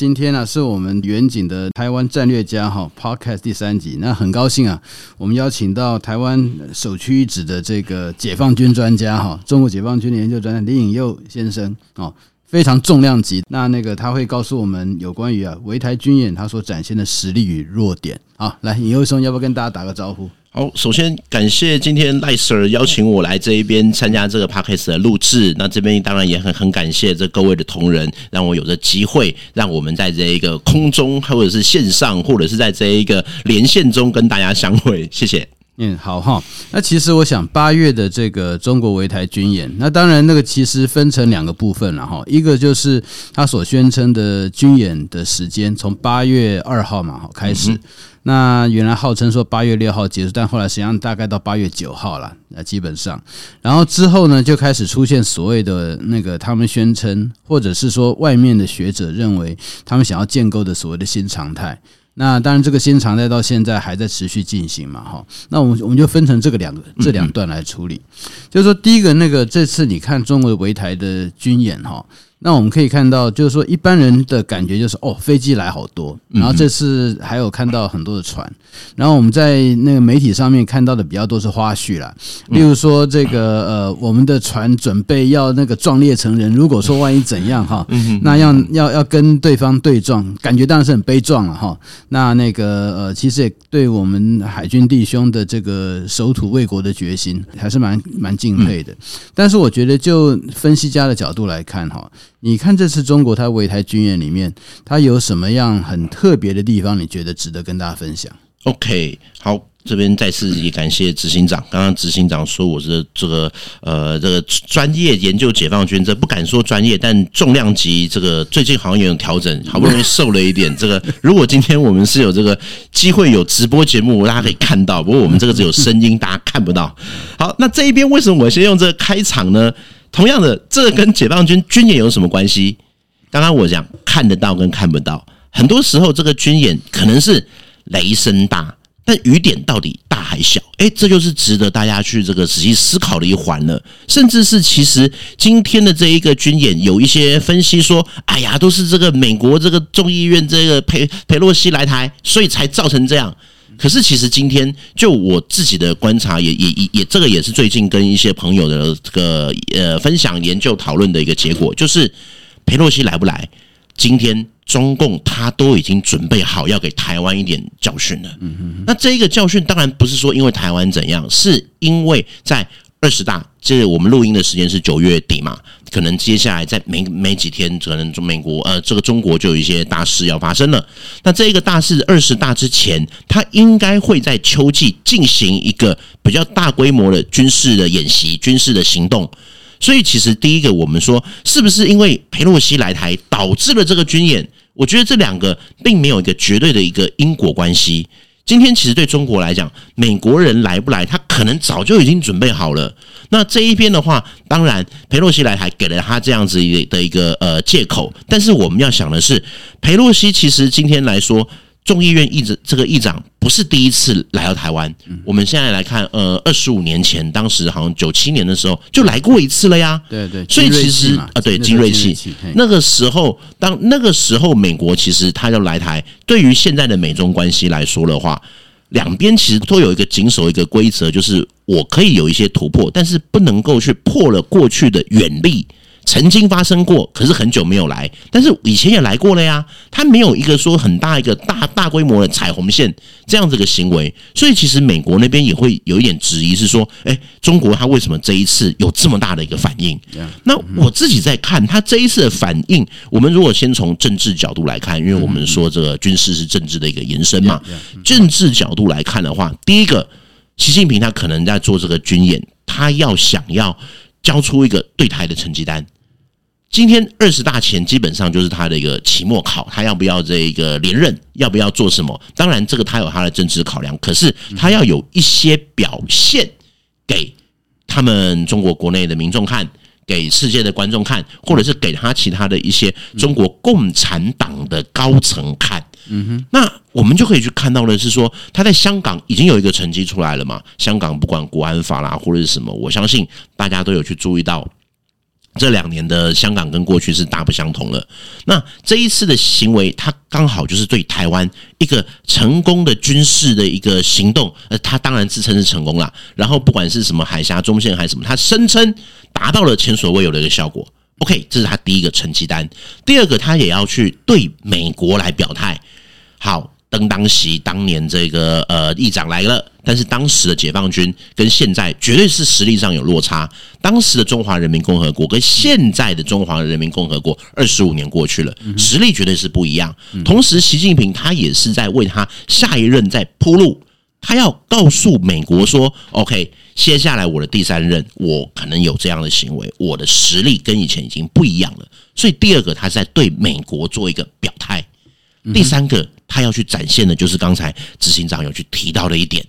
今天呢、是我们远景的台湾战略家哈 Podcast 第三集。那很高兴啊，我们邀请到台湾首屈一指的这个解放军专家哈，中国解放军的研究专家李颖佑先生哦，非常重量级。那那个他会告诉我们有关于啊围台军演他所展现的实力与弱点。好，来颖佑兄，要不要跟大家打个招呼？好，首先感谢今天赖 Sir 邀请我来这一边参加这个 Podcast 的录制。那这边当然也很很感谢这各位的同仁，让我有这机会，让我们在这一个空中，或者是线上，或者是在这一个连线中跟大家相会。谢谢。嗯，好哈。那其实我想，八月的这个中国围台军演，那当然那个其实分成两个部分了哈。一个就是他所宣称的军演的时间，从八月二号嘛哈开始。那原来号称说八月六号结束，但后来实际上大概到八月九号了，那基本上，然后之后呢就开始出现所谓的那个他们宣称，或者是说外面的学者认为他们想要建构的所谓的新常态。那当然这个新常态到现在还在持续进行嘛，哈。那我们我们就分成这个两个这两段来处理，就是说第一个那个这次你看中国围台的军演哈。那我们可以看到，就是说一般人的感觉就是哦，飞机来好多，然后这次还有看到很多的船，然后我们在那个媒体上面看到的比较多是花絮啦，例如说这个呃，我们的船准备要那个壮烈成人，如果说万一怎样哈，那要要要跟对方对撞，感觉当然是很悲壮了哈。那那个呃，其实也对我们海军弟兄的这个守土卫国的决心还是蛮蛮敬佩的。但是我觉得就分析家的角度来看哈。你看这次中国它围台军演里面，它有什么样很特别的地方？你觉得值得跟大家分享？OK，好，这边再次也感谢执行长。刚刚执行长说我是这个呃这个专业研究解放军，这不敢说专业，但重量级这个最近好像也有调整，好不容易瘦了一点。这个如果今天我们是有这个机会有直播节目，大家可以看到，不过我们这个只有声音，大家看不到。好，那这一边为什么我先用这个开场呢？同样的，这跟解放军军演有什么关系？刚刚我讲看得到跟看不到，很多时候这个军演可能是雷声大，但雨点到底大还小？诶，这就是值得大家去这个仔细思考的一环了。甚至是其实今天的这一个军演，有一些分析说，哎呀，都是这个美国这个众议院这个佩佩洛西来台，所以才造成这样。可是，其实今天就我自己的观察也，也也也也，这个也是最近跟一些朋友的这个呃分享、研究、讨论的一个结果，就是佩洛西来不来，今天中共他都已经准备好要给台湾一点教训了。嗯嗯。那这一个教训当然不是说因为台湾怎样，是因为在。二十大，这我们录音的时间是九月底嘛？可能接下来在没没几天，可能中美国呃，这个中国就有一些大事要发生了。那这个大事二十大之前，他应该会在秋季进行一个比较大规模的军事的演习、军事的行动。所以，其实第一个，我们说是不是因为佩洛西来台导致了这个军演？我觉得这两个并没有一个绝对的一个因果关系。今天其实对中国来讲，美国人来不来，他可能早就已经准备好了。那这一边的话，当然裴洛西来还给了他这样子的一个呃借口，但是我们要想的是，裴洛西其实今天来说。众议院议长这个议长不是第一次来到台湾，我们现在来看，呃，二十五年前，当时好像九七年的时候就来过一次了呀。对对，所以其实啊，对金瑞气，那个时候，当那个时候美国其实他要来台，对于现在的美中关系来说的话，两边其实都有一个谨守一个规则，就是我可以有一些突破，但是不能够去破了过去的远利。曾经发生过，可是很久没有来，但是以前也来过了呀。他没有一个说很大一个大大规模的彩虹线这样子的行为，所以其实美国那边也会有一点质疑，是说，诶，中国他为什么这一次有这么大的一个反应？那我自己在看他这一次的反应，我们如果先从政治角度来看，因为我们说这个军事是政治的一个延伸嘛，政治角度来看的话，第一个，习近平他可能在做这个军演，他要想要交出一个对台的成绩单。今天二十大前基本上就是他的一个期末考，他要不要这一个连任，要不要做什么？当然，这个他有他的政治考量，可是他要有一些表现给他们中国国内的民众看。给世界的观众看，或者是给他其他的一些中国共产党的高层看，嗯哼，那我们就可以去看到的是说，他在香港已经有一个成绩出来了嘛。香港不管国安法啦，或者是什么，我相信大家都有去注意到。这两年的香港跟过去是大不相同了。那这一次的行为，他刚好就是对台湾一个成功的军事的一个行动。呃，他当然自称是成功了。然后不管是什么海峡中线还是什么，他声称达到了前所未有的一个效果。OK，这是他第一个成绩单。第二个，他也要去对美国来表态。好。登当席当年这个呃议长来了，但是当时的解放军跟现在绝对是实力上有落差。当时的中华人民共和国跟现在的中华人民共和国二十五年过去了，实力绝对是不一样。同时，习近平他也是在为他下一任在铺路，他要告诉美国说：“OK，接下来我的第三任，我可能有这样的行为，我的实力跟以前已经不一样了。”所以，第二个他是在对美国做一个表态。第三个。他要去展现的，就是刚才执行长有去提到的一点，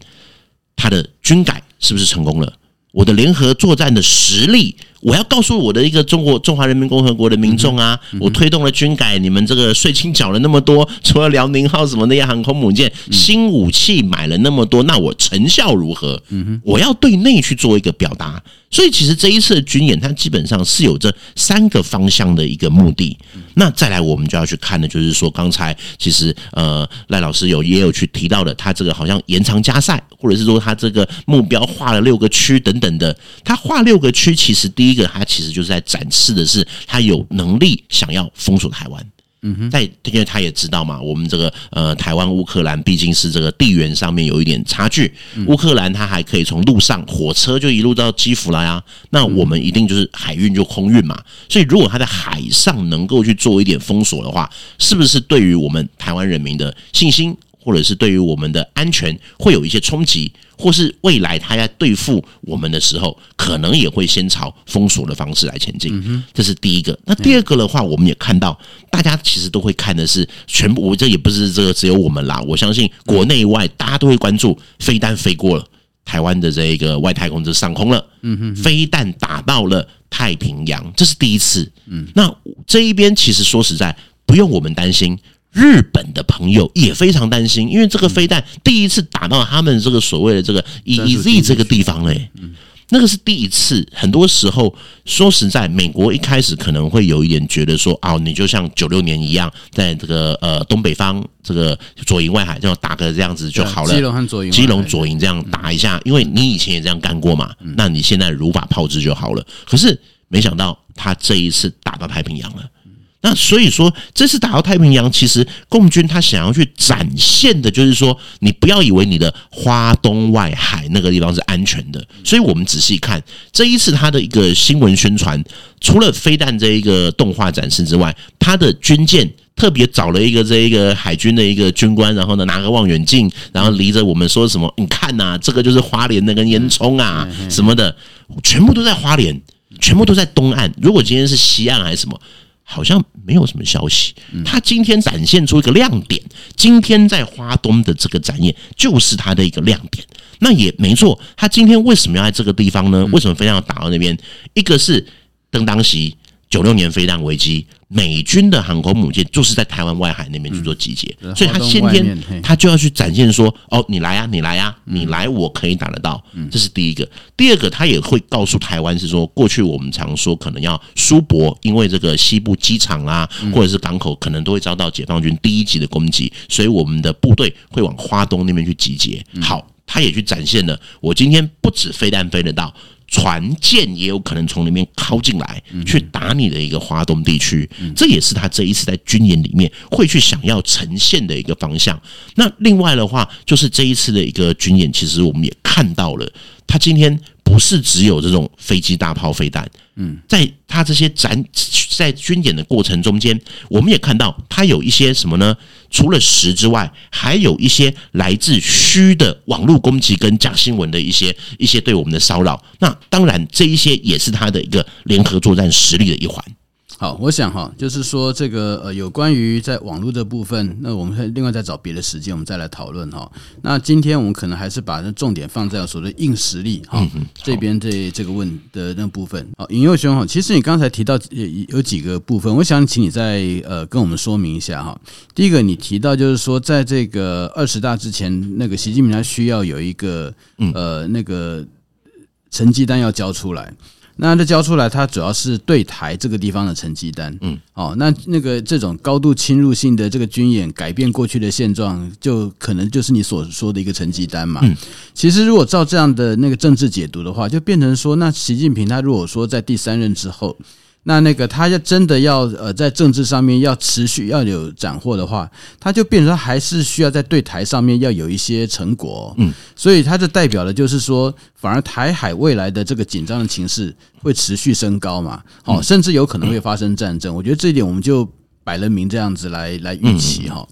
他的军改是不是成功了？我的联合作战的实力。我要告诉我的一个中国中华人民共和国的民众啊，我推动了军改，你们这个税金缴了那么多，除了辽宁号什么那些航空母舰，新武器买了那么多，那我成效如何？我要对内去做一个表达。所以其实这一次的军演，它基本上是有这三个方向的一个目的。那再来，我们就要去看的，就是说刚才其实呃赖老师有也有去提到的，他这个好像延长加赛，或者是说他这个目标画了六个区等等的，他画六个区，其实第一。第一个，他其实就是在展示的是他有能力想要封锁台湾。嗯哼，在因为他也知道嘛，我们这个呃台湾乌克兰毕竟是这个地缘上面有一点差距。乌克兰它还可以从路上火车就一路到基辅来啊，那我们一定就是海运就空运嘛。所以如果他在海上能够去做一点封锁的话，是不是对于我们台湾人民的信心，或者是对于我们的安全会有一些冲击？或是未来他在对付我们的时候，可能也会先朝封锁的方式来前进。这是第一个。那第二个的话，我们也看到，大家其实都会看的是全部。我这也不是这个只有我们啦，我相信国内外大家都会关注，飞弹飞过了台湾的这一个外太空的上空了。嗯哼，飞弹打到了太平洋，这是第一次。嗯，那这一边其实说实在，不用我们担心。日本的朋友也非常担心，因为这个飞弹第一次打到他们这个所谓的这个 EEZ 这个地方嘞，那个是第一次。很多时候说实在，美国一开始可能会有一点觉得说，哦，你就像九六年一样，在这个呃东北方这个左营外海这样打个这样子就好了。基隆和左营，基隆左营这样打一下，因为你以前也这样干过嘛，那你现在如法炮制就好了。可是没想到他这一次打到太平洋了。那所以说，这次打到太平洋，其实共军他想要去展现的，就是说，你不要以为你的花东外海那个地方是安全的。所以我们仔细看这一次他的一个新闻宣传，除了飞弹这一个动画展示之外，他的军舰特别找了一个这一个海军的一个军官，然后呢拿个望远镜，然后离着我们说什么，你看呐，这个就是花莲那根烟囱啊什么的，全部都在花莲，全部都在东岸。如果今天是西岸还是什么？好像没有什么消息。他今天展现出一个亮点，今天在花东的这个展演就是他的一个亮点。那也没错，他今天为什么要在这个地方呢？为什么非要打到那边？一个是登当席。九六年飞弹危机，美军的航空母舰就是在台湾外海那边去做集结，嗯、所以他先天他就要去展现说：“哦，你来呀、啊，你来呀、啊，你来，我可以打得到。”这是第一个。第二个，他也会告诉台湾是说，过去我们常说可能要苏博，因为这个西部机场啊，或者是港口可能都会遭到解放军第一级的攻击，所以我们的部队会往花东那边去集结。好，他也去展现了，我今天不止飞弹飞得到。船舰也有可能从里面靠进来，去打你的一个华东地区，这也是他这一次在军演里面会去想要呈现的一个方向。那另外的话，就是这一次的一个军演，其实我们也看到了，他今天不是只有这种飞机、大炮、飞弹，嗯，在他这些展在军演的过程中间，我们也看到它有一些什么呢？除了实之外，还有一些来自虚的网络攻击跟假新闻的一些一些对我们的骚扰。那当然，这一些也是它的一个联合作战实力的一环。好，我想哈，就是说这个呃，有关于在网络的部分，那我们会另外再找别的时间，我们再来讨论哈。那今天我们可能还是把那重点放在所谓硬实力哈这边这这个问的那部分。好，尹佑兄哈，其实你刚才提到有有几个部分，我想请你再呃跟我们说明一下哈。第一个，你提到就是说，在这个二十大之前，那个习近平他需要有一个呃那个成绩单要交出来。那这交出来，它主要是对台这个地方的成绩单。嗯，哦，那那个这种高度侵入性的这个军演，改变过去的现状，就可能就是你所说的一个成绩单嘛。嗯，其实如果照这样的那个政治解读的话，就变成说，那习近平他如果说在第三任之后。那那个他要真的要呃在政治上面要持续要有斩获的话，他就变成还是需要在对台上面要有一些成果，嗯，所以他就代表的就是说，反而台海未来的这个紧张的情势会持续升高嘛，哦，甚至有可能会发生战争。我觉得这一点我们就摆了明这样子来来预期哈。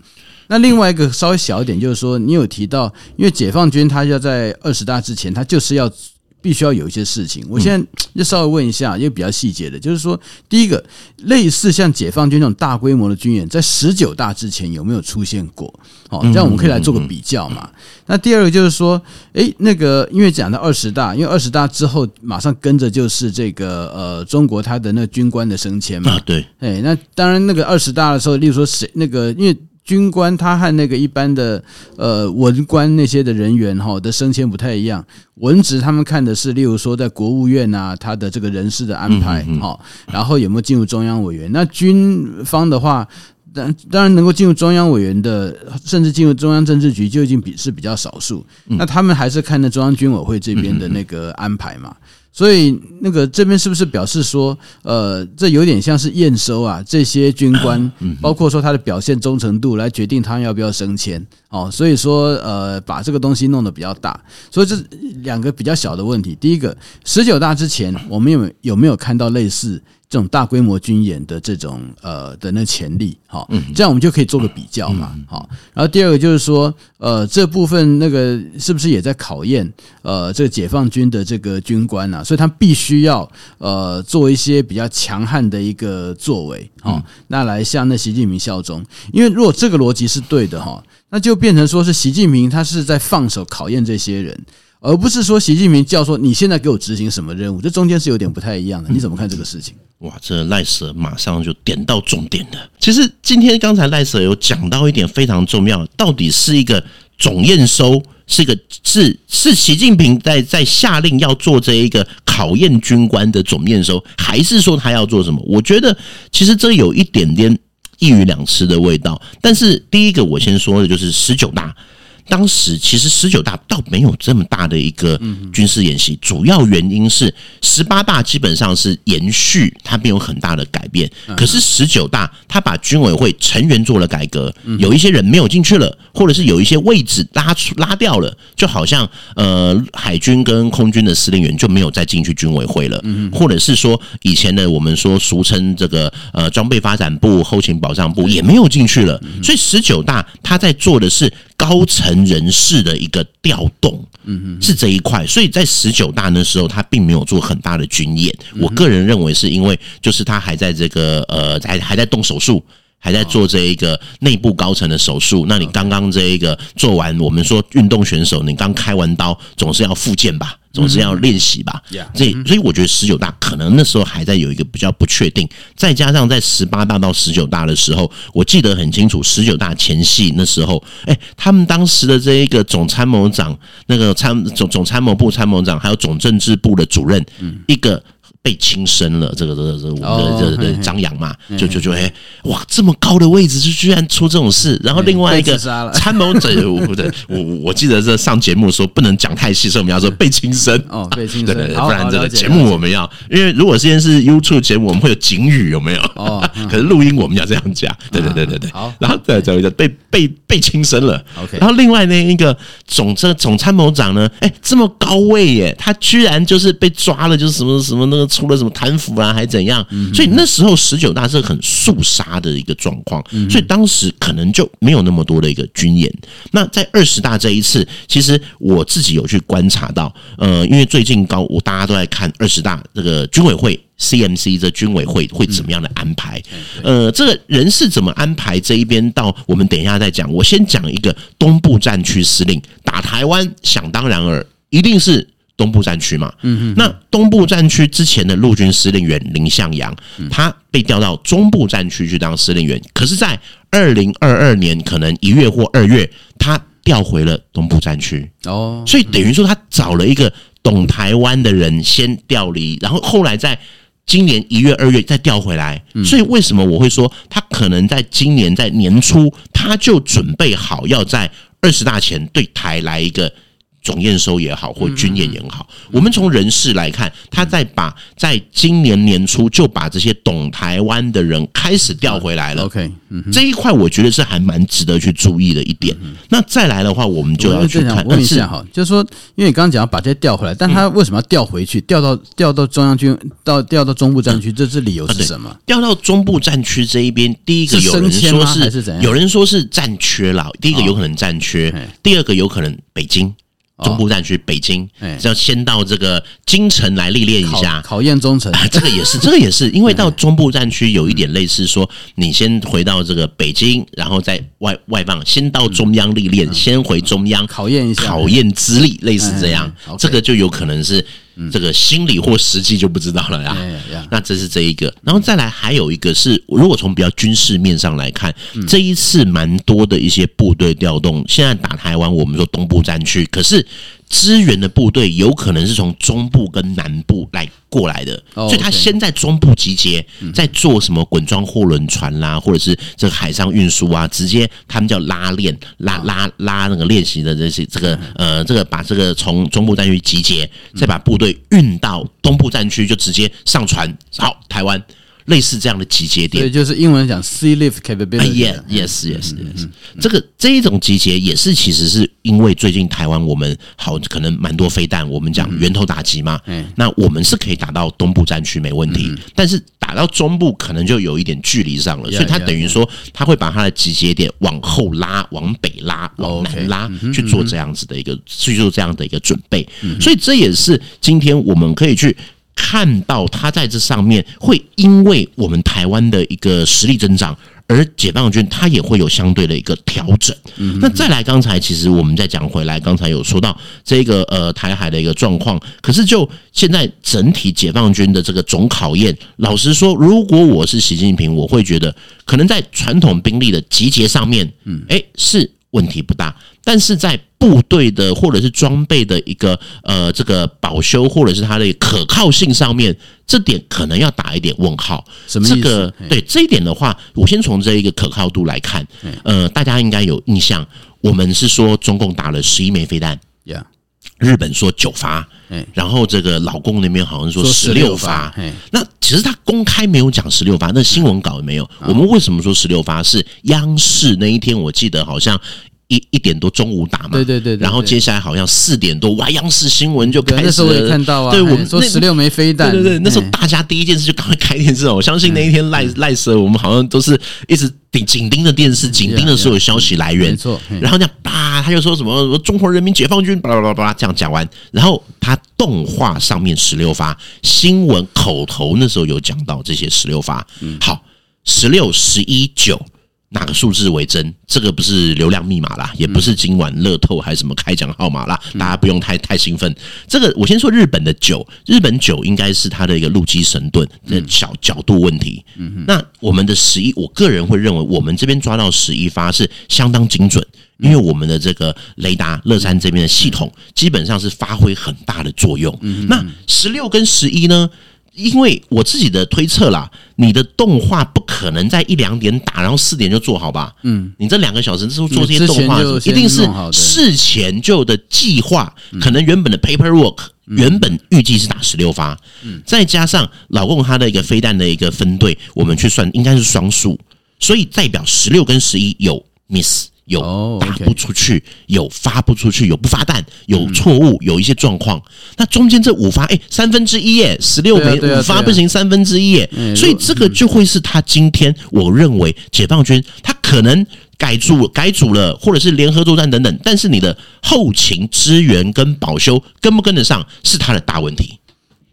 那另外一个稍微小一点就是说，你有提到，因为解放军他要在二十大之前，他就是要。必须要有一些事情，我现在 就稍微问一下，因为比较细节的，就是说，第一个，类似像解放军这种大规模的军演，在十九大之前有没有出现过？好，这样我们可以来做个比较嘛。那第二个就是说，诶，那个，因为讲到二十大，因为二十大之后马上跟着就是这个呃，中国他的那个军官的升迁嘛。对，诶，那当然那个二十大的时候，例如说谁那个，因为。军官他和那个一般的呃文官那些的人员哈的升迁不太一样，文职他们看的是，例如说在国务院啊，他的这个人事的安排哈，然后有没有进入中央委员？那军方的话，当当然能够进入中央委员的，甚至进入中央政治局就已经比是比较少数，那他们还是看那中央军委会这边的那个安排嘛。所以，那个这边是不是表示说，呃，这有点像是验收啊？这些军官，包括说他的表现忠诚度，来决定他要不要升迁哦。所以说，呃，把这个东西弄得比较大。所以这两个比较小的问题。第一个，十九大之前，我们有有没有看到类似？这种大规模军演的这种呃的那潜力，好，这样我们就可以做个比较嘛，好。然后第二个就是说，呃，这部分那个是不是也在考验呃这个解放军的这个军官啊？所以他必须要呃做一些比较强悍的一个作为，好，那来向那习近平效忠。因为如果这个逻辑是对的哈，那就变成说是习近平他是在放手考验这些人。而不是说习近平叫说你现在给我执行什么任务，这中间是有点不太一样的。你怎么看这个事情？哇，这赖 Sir 马上就点到重点了。其实今天刚才赖 Sir 有讲到一点非常重要，到底是一个总验收，是一个是是习近平在在下令要做这一个考验军官的总验收，还是说他要做什么？我觉得其实这有一点点一鱼两吃的味道。但是第一个我先说的就是十九大。当时其实十九大倒没有这么大的一个军事演习，主要原因是十八大基本上是延续，它没有很大的改变。可是十九大他把军委会成员做了改革，有一些人没有进去了，或者是有一些位置拉出拉掉了，就好像呃海军跟空军的司令员就没有再进去军委会了，或者是说以前的我们说俗称这个呃装备发展部、后勤保障部也没有进去了，所以十九大他在做的是。高层人士的一个调动，嗯嗯，是这一块，所以在十九大那时候，他并没有做很大的军演。我个人认为是因为，就是他还在这个呃，还还在动手术，还在做这一个内部高层的手术。那你刚刚这一个做完，我们说运动选手，你刚开完刀，总是要复健吧？总是要练习吧，所以所以我觉得十九大可能那时候还在有一个比较不确定，再加上在十八大到十九大的时候，我记得很清楚，十九大前夕那时候，哎，他们当时的这一个总参谋长，那个参总总参谋部参谋长，还有总政治部的主任，一个。被轻生了，这个这个这个我们的这这张扬嘛，就就就哎，哇，这么高的位置就居然出这种事，然后另外一个参谋者，我我我记得这上节目说不能讲太细，所以我们要说被轻生。哦，被轻生，对对对，不然这个节目我们要，因为如果今天是 YouTube 节目，我们会有警语有没有？哦，可是录音我们要这样讲，对对对对对，好，然后再再一个被被被轻生了，OK，然后另外那一个总这总参谋长呢，哎，这么高位耶，他居然就是被抓了，就是什么什么那个。出了什么贪腐啊，还怎样？所以那时候十九大是很肃杀的一个状况，所以当时可能就没有那么多的一个军演。那在二十大这一次，其实我自己有去观察到，呃，因为最近高，我大家都在看二十大这个军委会。CMC 这军委会会怎么样的安排？呃，这个人事怎么安排这一边，到我们等一下再讲。我先讲一个东部战区司令打台湾，想当然尔，一定是。东部战区嘛，嗯嗯，那东部战区之前的陆军司令员林向阳，他被调到中部战区去当司令员，可是，在二零二二年可能一月或二月，他调回了东部战区。哦，所以等于说他找了一个懂台湾的人先调离，然后后来在今年一月二月再调回来，所以为什么我会说他可能在今年在年初他就准备好要在二十大前对台来一个。总验收也好，或军演也好，我们从人事来看，他在把在今年年初就把这些懂台湾的人开始调回来了。OK，这一块我觉得是还蛮值得去注意的一点。那再来的话，我们就要去看。问一下哈，就是说，因为你刚刚讲要把这些调回来，但他为什么要调回去？调到调到中央军到调到中部战区，这是理由是什么？调到中部战区这一边，第一个有人说是有人说是战缺了，第一个有可能战缺，第二个有可能北京。中部战区，北京是要先到这个京城来历练一下，考验忠诚。这个也是，这个也是，因为到 中部战区有一点类似说，你先回到这个北京，然后再外外放，先到中央历练，先回中央考验一下，考验资历，类似这样。这个就有可能是。这个心理或实际就不知道了呀。那这是这一个，然后再来还有一个是，如果从比较军事面上来看，这一次蛮多的一些部队调动。现在打台湾，我们说东部战区，可是。支援的部队有可能是从中部跟南部来过来的，所以他先在中部集结，在做什么滚装货轮船啦，或者是这个海上运输啊，直接他们叫拉练、拉拉拉那个练习的这些这个呃这个把这个从中部战区集结，再把部队运到东部战区，就直接上船，好，台湾。类似这样的集结点，对，就是英文讲 sea lift capability。Yes, yes, yes。这个这一种集结也是，其实是因为最近台湾我们好可能蛮多飞弹，我们讲源头打击嘛。嗯。那我们是可以打到东部战区没问题，但是打到中部可能就有一点距离上了，所以他等于说他会把他的集结点往后拉，往北拉，往南拉去做这样子的一个去做这样的一个准备。所以这也是今天我们可以去。看到他在这上面会因为我们台湾的一个实力增长，而解放军他也会有相对的一个调整。那再来，刚才其实我们再讲回来，刚才有说到这个呃台海的一个状况，可是就现在整体解放军的这个总考验，老实说，如果我是习近平，我会觉得可能在传统兵力的集结上面，嗯，诶，是。问题不大，但是在部队的或者是装备的一个呃这个保修或者是它的可靠性上面，这点可能要打一点问号。什么意思？这个对这一点的话，我先从这一个可靠度来看，呃，大家应该有印象，我们是说中共打了十一枚飞弹，Yeah. 日本说九发，然后这个老公那边好像说十六发，那其实他公开没有讲十六发，那新闻稿也没有。我们为什么说十六发？是央视那一天我记得好像一一点多中午打嘛，对对对，然后接下来好像四点多，哇，央视新闻就开始了。那时候我也看到啊，对我们说十六枚飞弹，对对对，那时候大家第一件事就赶快开电视哦。我相信那一天赖赖蛇，我们好像都是一直。紧紧盯着电视，紧盯着所有消息来源，没错。然后这样叭，他就说什么“中国人民解放军”巴拉巴拉巴拉这样讲完，然后他动画上面十六发，新闻口头那时候有讲到这些十六发。好，十六、十一、九。哪个数字为真？这个不是流量密码啦，也不是今晚乐透还是什么开奖号码啦，大家不用太太兴奋。这个我先说日本的九，日本九应该是它的一个路基神盾的小角度问题。那我们的十一，我个人会认为我们这边抓到十一发是相当精准，因为我们的这个雷达乐山这边的系统基本上是发挥很大的作用。那十六跟十一呢？因为我自己的推测啦，你的动画不可能在一两点打，然后四点就做好吧？嗯，你这两个小时之后做这些动画，一定是事前就的计划，可能原本的 paperwork 原本预计是打十六发，再加上老共他的一个飞弹的一个分队，我们去算应该是双数，所以代表十六跟十一有 miss。有打不出去，有发不出去，有不发弹，有错误，有一些状况。那中间这五发，哎，三分之一耶，十六枚五发不行，三分之一耶。所以这个就会是他今天我认为解放军他可能改组改组了，或者是联合作战等等，但是你的后勤支援跟保修跟不跟得上是他的大问题。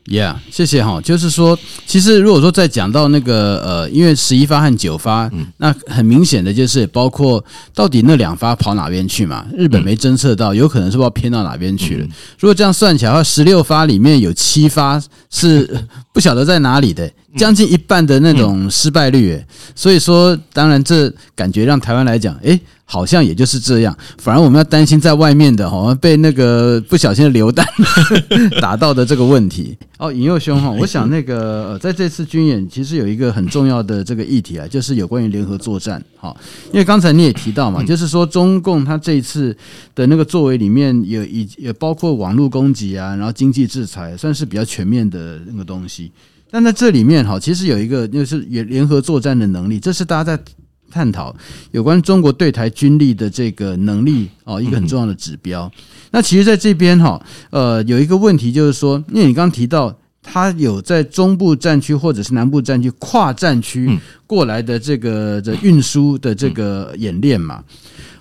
Yeah，谢谢哈。就是说，其实如果说再讲到那个呃，因为十一发和九发，嗯，那很明显的就是包括到底那两发跑哪边去嘛？日本没侦测到，有可能是不知道偏到哪边去了。如果这样算起来的话，十六发里面有七发是 不晓得在哪里的，将近一半的那种失败率。所以说，当然这感觉让台湾来讲，诶。好像也就是这样，反而我们要担心在外面的好像被那个不小心的流弹 打到的这个问题。哦，尹佑兄哈，我想那个呃，在这次军演其实有一个很重要的这个议题啊，就是有关于联合作战。哈，因为刚才你也提到嘛，就是说中共他这一次的那个作为里面有以也包括网络攻击啊，然后经济制裁，算是比较全面的那个东西。但在这里面哈，其实有一个就是联联合作战的能力，这是大家在。探讨有关中国对台军力的这个能力哦，一个很重要的指标。那其实在这边哈，呃，有一个问题就是说，因为你刚刚提到，他有在中部战区或者是南部战区跨战区过来的这个的运输的这个演练嘛，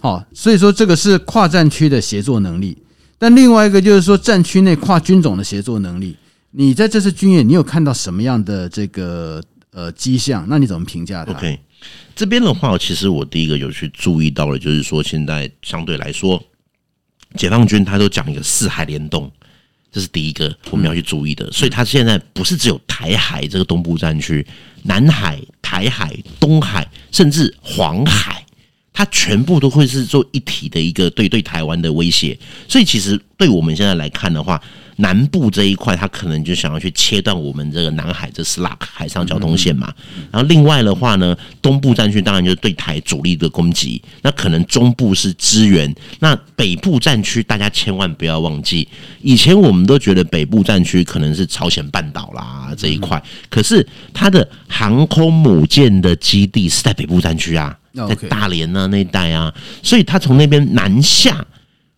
好，所以说这个是跨战区的协作能力。但另外一个就是说，战区内跨军种的协作能力，你在这次军演，你有看到什么样的这个呃迹象？那你怎么评价它？OK。这边的话，其实我第一个有去注意到了，就是说现在相对来说，解放军他都讲一个四海联动，这是第一个我们要去注意的。所以，他现在不是只有台海这个东部战区，南海、台海、东海，甚至黄海，它全部都会是做一体的一个对对台湾的威胁。所以，其实对我们现在来看的话，南部这一块，他可能就想要去切断我们这个南海这 SLAC 海上交通线嘛。然后另外的话呢，东部战区当然就是对台主力的攻击，那可能中部是支援。那北部战区大家千万不要忘记，以前我们都觉得北部战区可能是朝鲜半岛啦这一块，可是它的航空母舰的基地是在北部战区啊，在大连啊那一带啊，所以他从那边南下。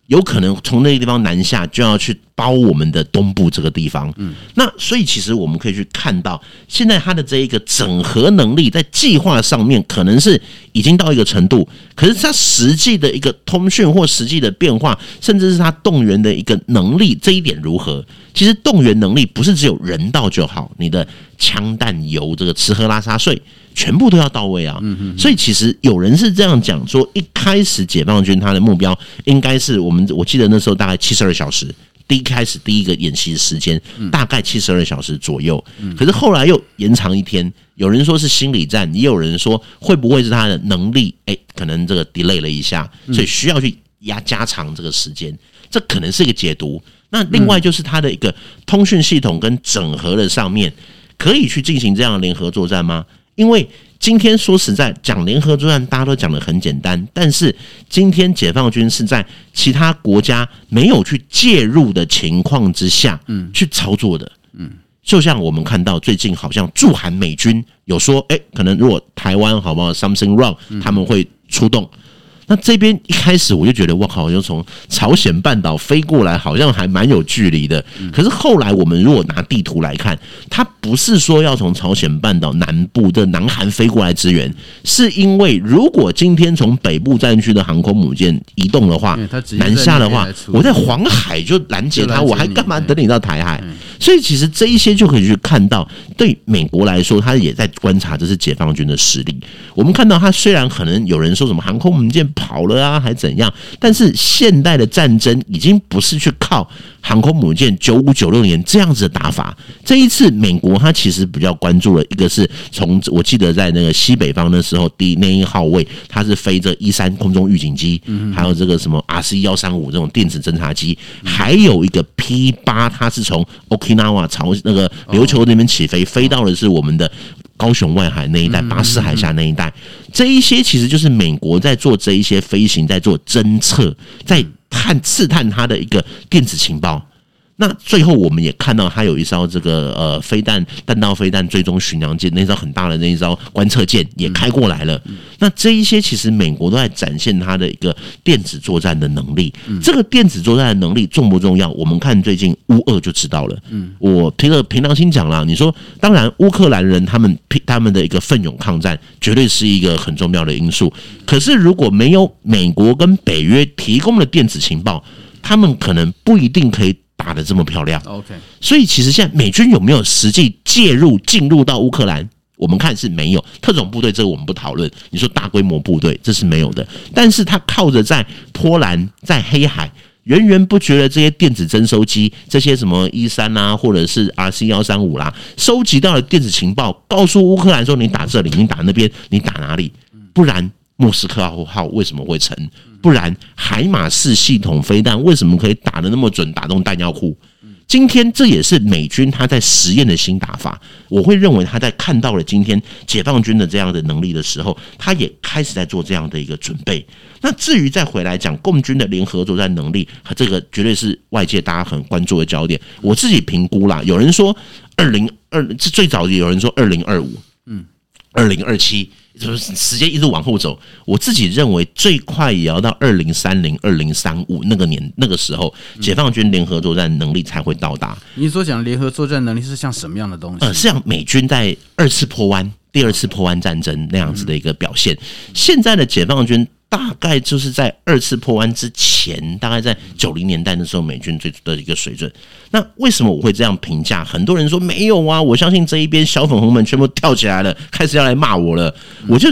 有可能从那个地方南下，就要去包我们的东部这个地方。嗯，那所以其实我们可以去看到，现在它的这一个整合能力在计划上面可能是已经到一个程度，可是它实际的一个通讯或实际的变化，甚至是它动员的一个能力，这一点如何？其实动员能力不是只有人到就好，你的枪弹油这个吃喝拉撒睡。全部都要到位啊！所以其实有人是这样讲说，一开始解放军他的目标应该是我们，我记得那时候大概七十二小时，第一开始第一个演习时间大概七十二小时左右，可是后来又延长一天。有人说是心理战，也有人说会不会是他的能力？哎，可能这个 delay 了一下，所以需要去压加长这个时间，这可能是一个解读。那另外就是它的一个通讯系统跟整合的上面，可以去进行这样的联合作战吗？因为今天说实在讲联合作战，大家都讲得很简单，但是今天解放军是在其他国家没有去介入的情况之下，嗯，去操作的，嗯，就像我们看到最近好像驻韩美军有说，诶，可能如果台湾好不好，something wrong，他们会出动。那这边一开始我就觉得，我靠，就从朝鲜半岛飞过来，好像还蛮有距离的。可是后来我们如果拿地图来看，它不是说要从朝鲜半岛南部的南韩飞过来支援，是因为如果今天从北部战区的航空母舰移动的话，南下的话，我在黄海就拦截它，我还干嘛等你到台海？所以其实这一些就可以去看到，对美国来说，他也在观察这是解放军的实力。我们看到他虽然可能有人说什么航空母舰。跑了啊，还怎样？但是现代的战争已经不是去靠航空母舰九五九六年这样子的打法。这一次，美国它其实比较关注了一个是从我记得在那个西北方的时候，第那一号位，它是飞着一三空中预警机，还有这个什么 RC 幺三五这种电子侦察机，还有一个 P 八，它是从 Okinawa 朝那个琉球那边起飞，飞到的是我们的。高雄外海那一带，巴士海峡那一带，这一些其实就是美国在做这一些飞行，在做侦测，在探刺探它的一个电子情报。那最后我们也看到，它有一艘这个呃飞弹弹道飞弹追踪巡洋舰，那艘很大的那一艘观测舰也开过来了。那这一些其实美国都在展现它的一个电子作战的能力。这个电子作战的能力重不重要？我们看最近乌俄就知道了。嗯，我凭着凭良心讲啦，你说当然乌克兰人他们他们的一个奋勇抗战绝对是一个很重要的因素。可是如果没有美国跟北约提供的电子情报，他们可能不一定可以。打得这么漂亮。OK，所以其实现在美军有没有实际介入进入到乌克兰？我们看是没有特种部队，这个我们不讨论。你说大规模部队，这是没有的。但是他靠着在波兰、在黑海源源不绝的这些电子侦收机，这些什么 E 三啊，或者是 RC 幺三五啦，收集到了电子情报，告诉乌克兰说：你打这里，你打那边，你打哪里？不然莫斯科号号为什么会沉？不然海马式系统飞弹为什么可以打得那么准，打动弹药库？今天这也是美军他在实验的新打法，我会认为他在看到了今天解放军的这样的能力的时候，他也开始在做这样的一个准备。那至于再回来讲共军的联合作战能力，这个绝对是外界大家很关注的焦点。我自己评估啦，有人说二零二，最早有人说二零二五，嗯，二零二七。就是时间一直往后走，我自己认为最快也要到二零三零、二零三五那个年那个时候，解放军联合作战能力才会到达。你所讲联合作战能力是像什么样的东西？呃，是像美军在二次破湾、第二次破湾战争那样子的一个表现。现在的解放军。大概就是在二次破湾之前，大概在九零年代的时候，美军最的一个水准。那为什么我会这样评价？很多人说没有啊，我相信这一边小粉红们全部跳起来了，开始要来骂我了。我就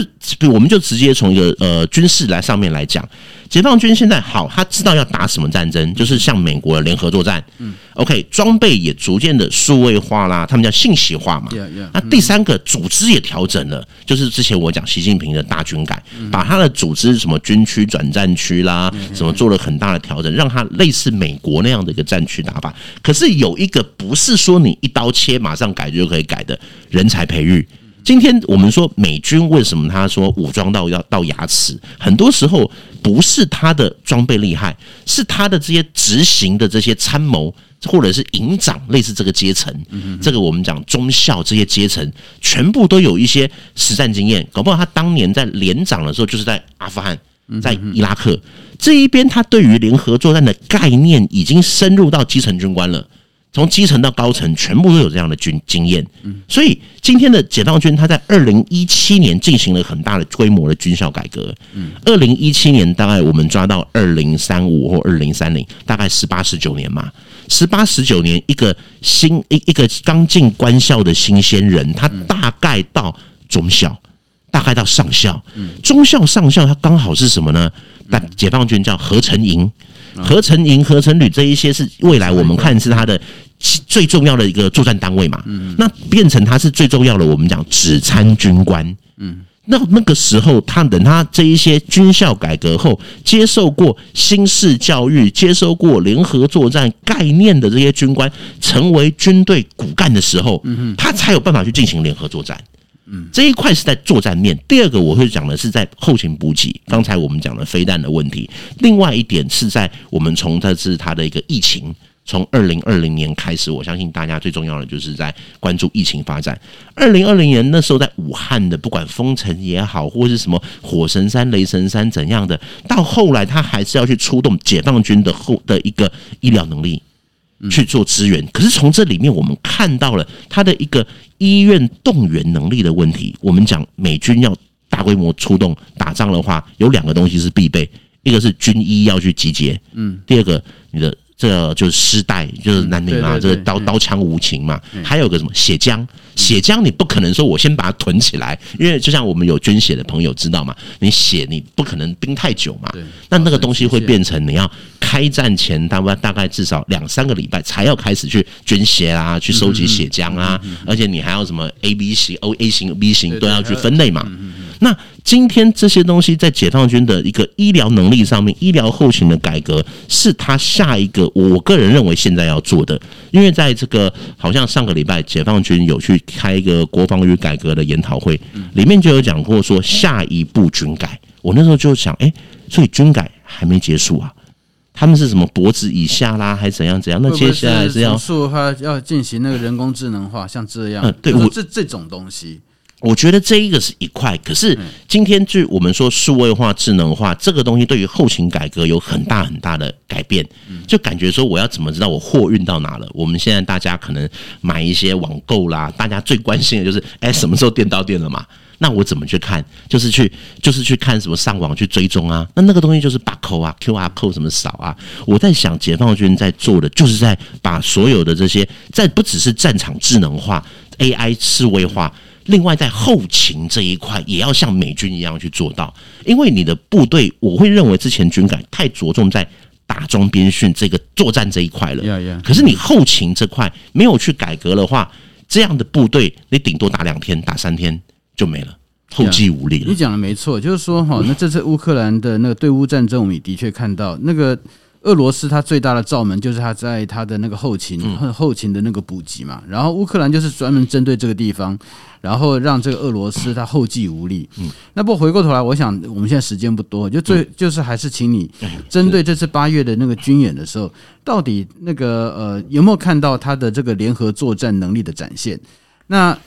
我们就直接从一个呃军事来上面来讲。解放军现在好，他知道要打什么战争，就是像美国的联合作战。嗯，OK，装备也逐渐的数位化啦，他们叫信息化嘛。那第三个组织也调整了，就是之前我讲习近平的大军改，把他的组织什么军区转战区啦，什么做了很大的调整，让他类似美国那样的一个战区打法。可是有一个不是说你一刀切马上改就可以改的人才培育。今天我们说美军为什么他说武装到要到牙齿，很多时候不是他的装备厉害，是他的这些执行的这些参谋或者是营长，类似这个阶层，这个我们讲中校这些阶层，全部都有一些实战经验，搞不好他当年在连长的时候就是在阿富汗，在伊拉克这一边，他对于联合作战的概念已经深入到基层军官了。从基层到高层，全部都有这样的军经验。所以今天的解放军，他在二零一七年进行了很大的规模的军校改革。二零一七年大概我们抓到二零三五或二零三零，大概十八十九年嘛，十八十九年一个新一一个刚进官校的新鲜人，他大概到中校，大概到上校，中校上校，他刚好是什么呢？但解放军叫合成营。合成营、合成旅这一些是未来我们看是他的最重要的一个作战单位嘛？那变成他是最重要的，我们讲只参军官。嗯，那那个时候，他等他这一些军校改革后，接受过新式教育、接受过联合作战概念的这些军官，成为军队骨干的时候，他才有办法去进行联合作战。嗯，这一块是在作战面。第二个我会讲的是在后勤补给。刚才我们讲了飞弹的问题，另外一点是在我们从这次它的一个疫情，从二零二零年开始，我相信大家最重要的就是在关注疫情发展。二零二零年那时候在武汉的，不管封城也好，或是什么火神山、雷神山怎样的，到后来他还是要去出动解放军的后的一个医疗能力。去做支援，可是从这里面我们看到了他的一个医院动员能力的问题。我们讲美军要大规模出动打仗的话，有两个东西是必备，一个是军医要去集结，嗯，第二个你的。这就是尸袋，就是南宁嘛，这个刀刀枪无情嘛。还有个什么血浆，血浆你不可能说我先把它囤起来，因为就像我们有捐血的朋友知道嘛，你血你不可能冰太久嘛。那那个东西会变成你要开战前大概大概至少两三个礼拜才要开始去捐血啊，去收集血浆啊，而且你还要什么 A B 型、O A 型、B 型都要去分类嘛。那今天这些东西在解放军的一个医疗能力上面，医疗后勤的改革是他下一个，我个人认为现在要做的。因为在这个好像上个礼拜解放军有去开一个国防与改革的研讨会，里面就有讲过说下一步军改。我那时候就想，哎，所以军改还没结束啊？他们是什么脖子以下啦，还是怎样怎样？那接下来是要说他要进行那个人工智能化，像这样，嗯，对，我这这种东西。我觉得这一个是一块，可是今天就我们说数位化、智能化这个东西，对于后勤改革有很大很大的改变。就感觉说，我要怎么知道我货运到哪了？我们现在大家可能买一些网购啦，大家最关心的就是，哎，什么时候店到店了嘛？那我怎么去看？就是去就是去看什么上网去追踪啊？那那个东西就是把扣啊、QR code 什么扫啊？我在想，解放军在做的就是在把所有的这些，在不只是战场智能化、AI 智慧化，另外在后勤这一块也要像美军一样去做到。因为你的部队，我会认为之前军改太着重在打装边训这个作战这一块了。Yeah, yeah. 可是你后勤这块没有去改革的话，这样的部队你顶多打两天、打三天就没了，后继无力了。你讲的没错，就是说哈，那这次乌克兰的那个对乌战争，我们也的确看到那个。俄罗斯它最大的罩门就是它在它的那个后勤，后勤的那个补给嘛。然后乌克兰就是专门针对这个地方，然后让这个俄罗斯它后继无力。嗯那不过回过头来，我想我们现在时间不多，就最就是还是请你针对这次八月的那个军演的时候，到底那个呃有没有看到它的这个联合作战能力的展现？那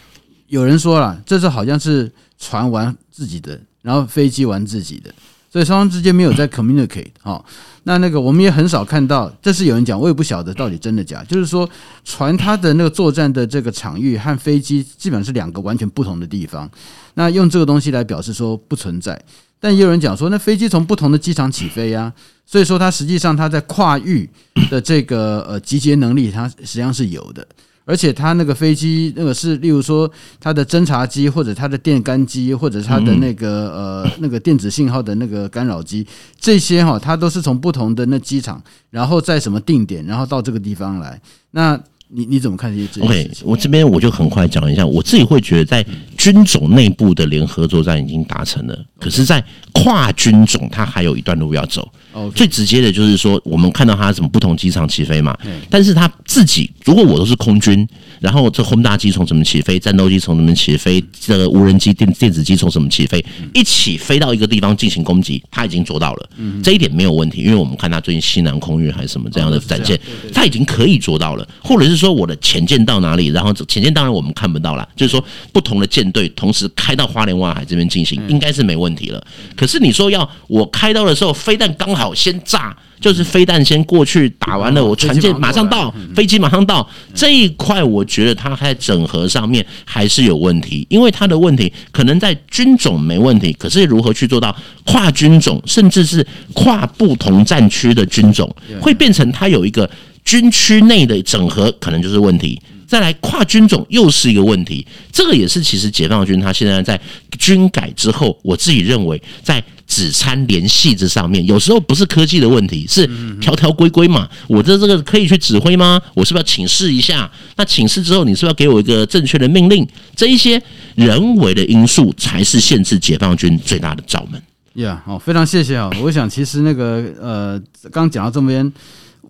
有人说了，这次好像是船玩自己的，然后飞机玩自己的。所以双方之间没有在 communicate 哈，那那个我们也很少看到，这是有人讲，我也不晓得到底真的假。就是说，船它的那个作战的这个场域和飞机基本上是两个完全不同的地方。那用这个东西来表示说不存在，但也有人讲说，那飞机从不同的机场起飞呀，所以说它实际上它在跨域的这个呃集结能力，它实际上是有的。而且它那个飞机，那个是，例如说它的侦察机，或者它的电干机，或者它的那个呃那个电子信号的那个干扰机，这些哈，它都是从不同的那机场，然后在什么定点，然后到这个地方来。那你你怎么看这些这些？OK，我这边我就很快讲一下，我自己会觉得在军种内部的联合作战已经达成了，可是，在跨军种它还有一段路要走。Okay. 最直接的就是说，我们看到他什么不同机场起飞嘛，但是他自己如果我都是空军，然后这轰炸机从什么起飞，战斗机从什么起飞，这个无人机电电子机从什么起飞，一起飞到一个地方进行攻击，他已经做到了，这一点没有问题，因为我们看他最近西南空域还是什么这样的展现，他已经可以做到了，或者是说我的潜舰到哪里，然后潜舰当然我们看不到了，就是说不同的舰队同时开到花莲外海这边进行，应该是没问题了。可是你说要我开刀的时候，飞弹刚好。好，先炸，就是飞弹先过去打完了，我船舰马上到，飞机马上到这一块，我觉得它在整合上面还是有问题，因为它的问题可能在军种没问题，可是如何去做到跨军种，甚至是跨不同战区的军种，会变成它有一个军区内的整合，可能就是问题。再来跨军种又是一个问题，这个也是其实解放军他现在在军改之后，我自己认为在指参联系这上面，有时候不是科技的问题，是条条规规嘛。我的这个可以去指挥吗？我是不是要请示一下？那请示之后，你是不是要给我一个正确的命令？这一些人为的因素才是限制解放军最大的罩门。呀，好，非常谢谢啊！我想其实那个呃，刚讲到这边。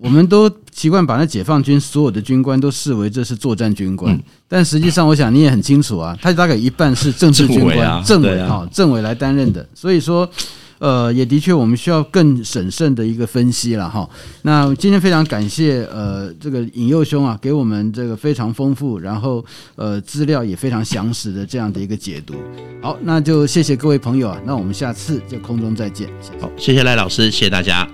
我们都习惯把那解放军所有的军官都视为这是作战军官，但实际上，我想你也很清楚啊，他大概一半是政治军官，政委啊，政委来担任的。所以说，呃，也的确我们需要更审慎的一个分析了哈。那今天非常感谢呃这个尹佑兄啊，给我们这个非常丰富，然后呃资料也非常详实的这样的一个解读。好，那就谢谢各位朋友啊，那我们下次就空中再见。谢谢。好，谢谢赖老师，谢谢大家。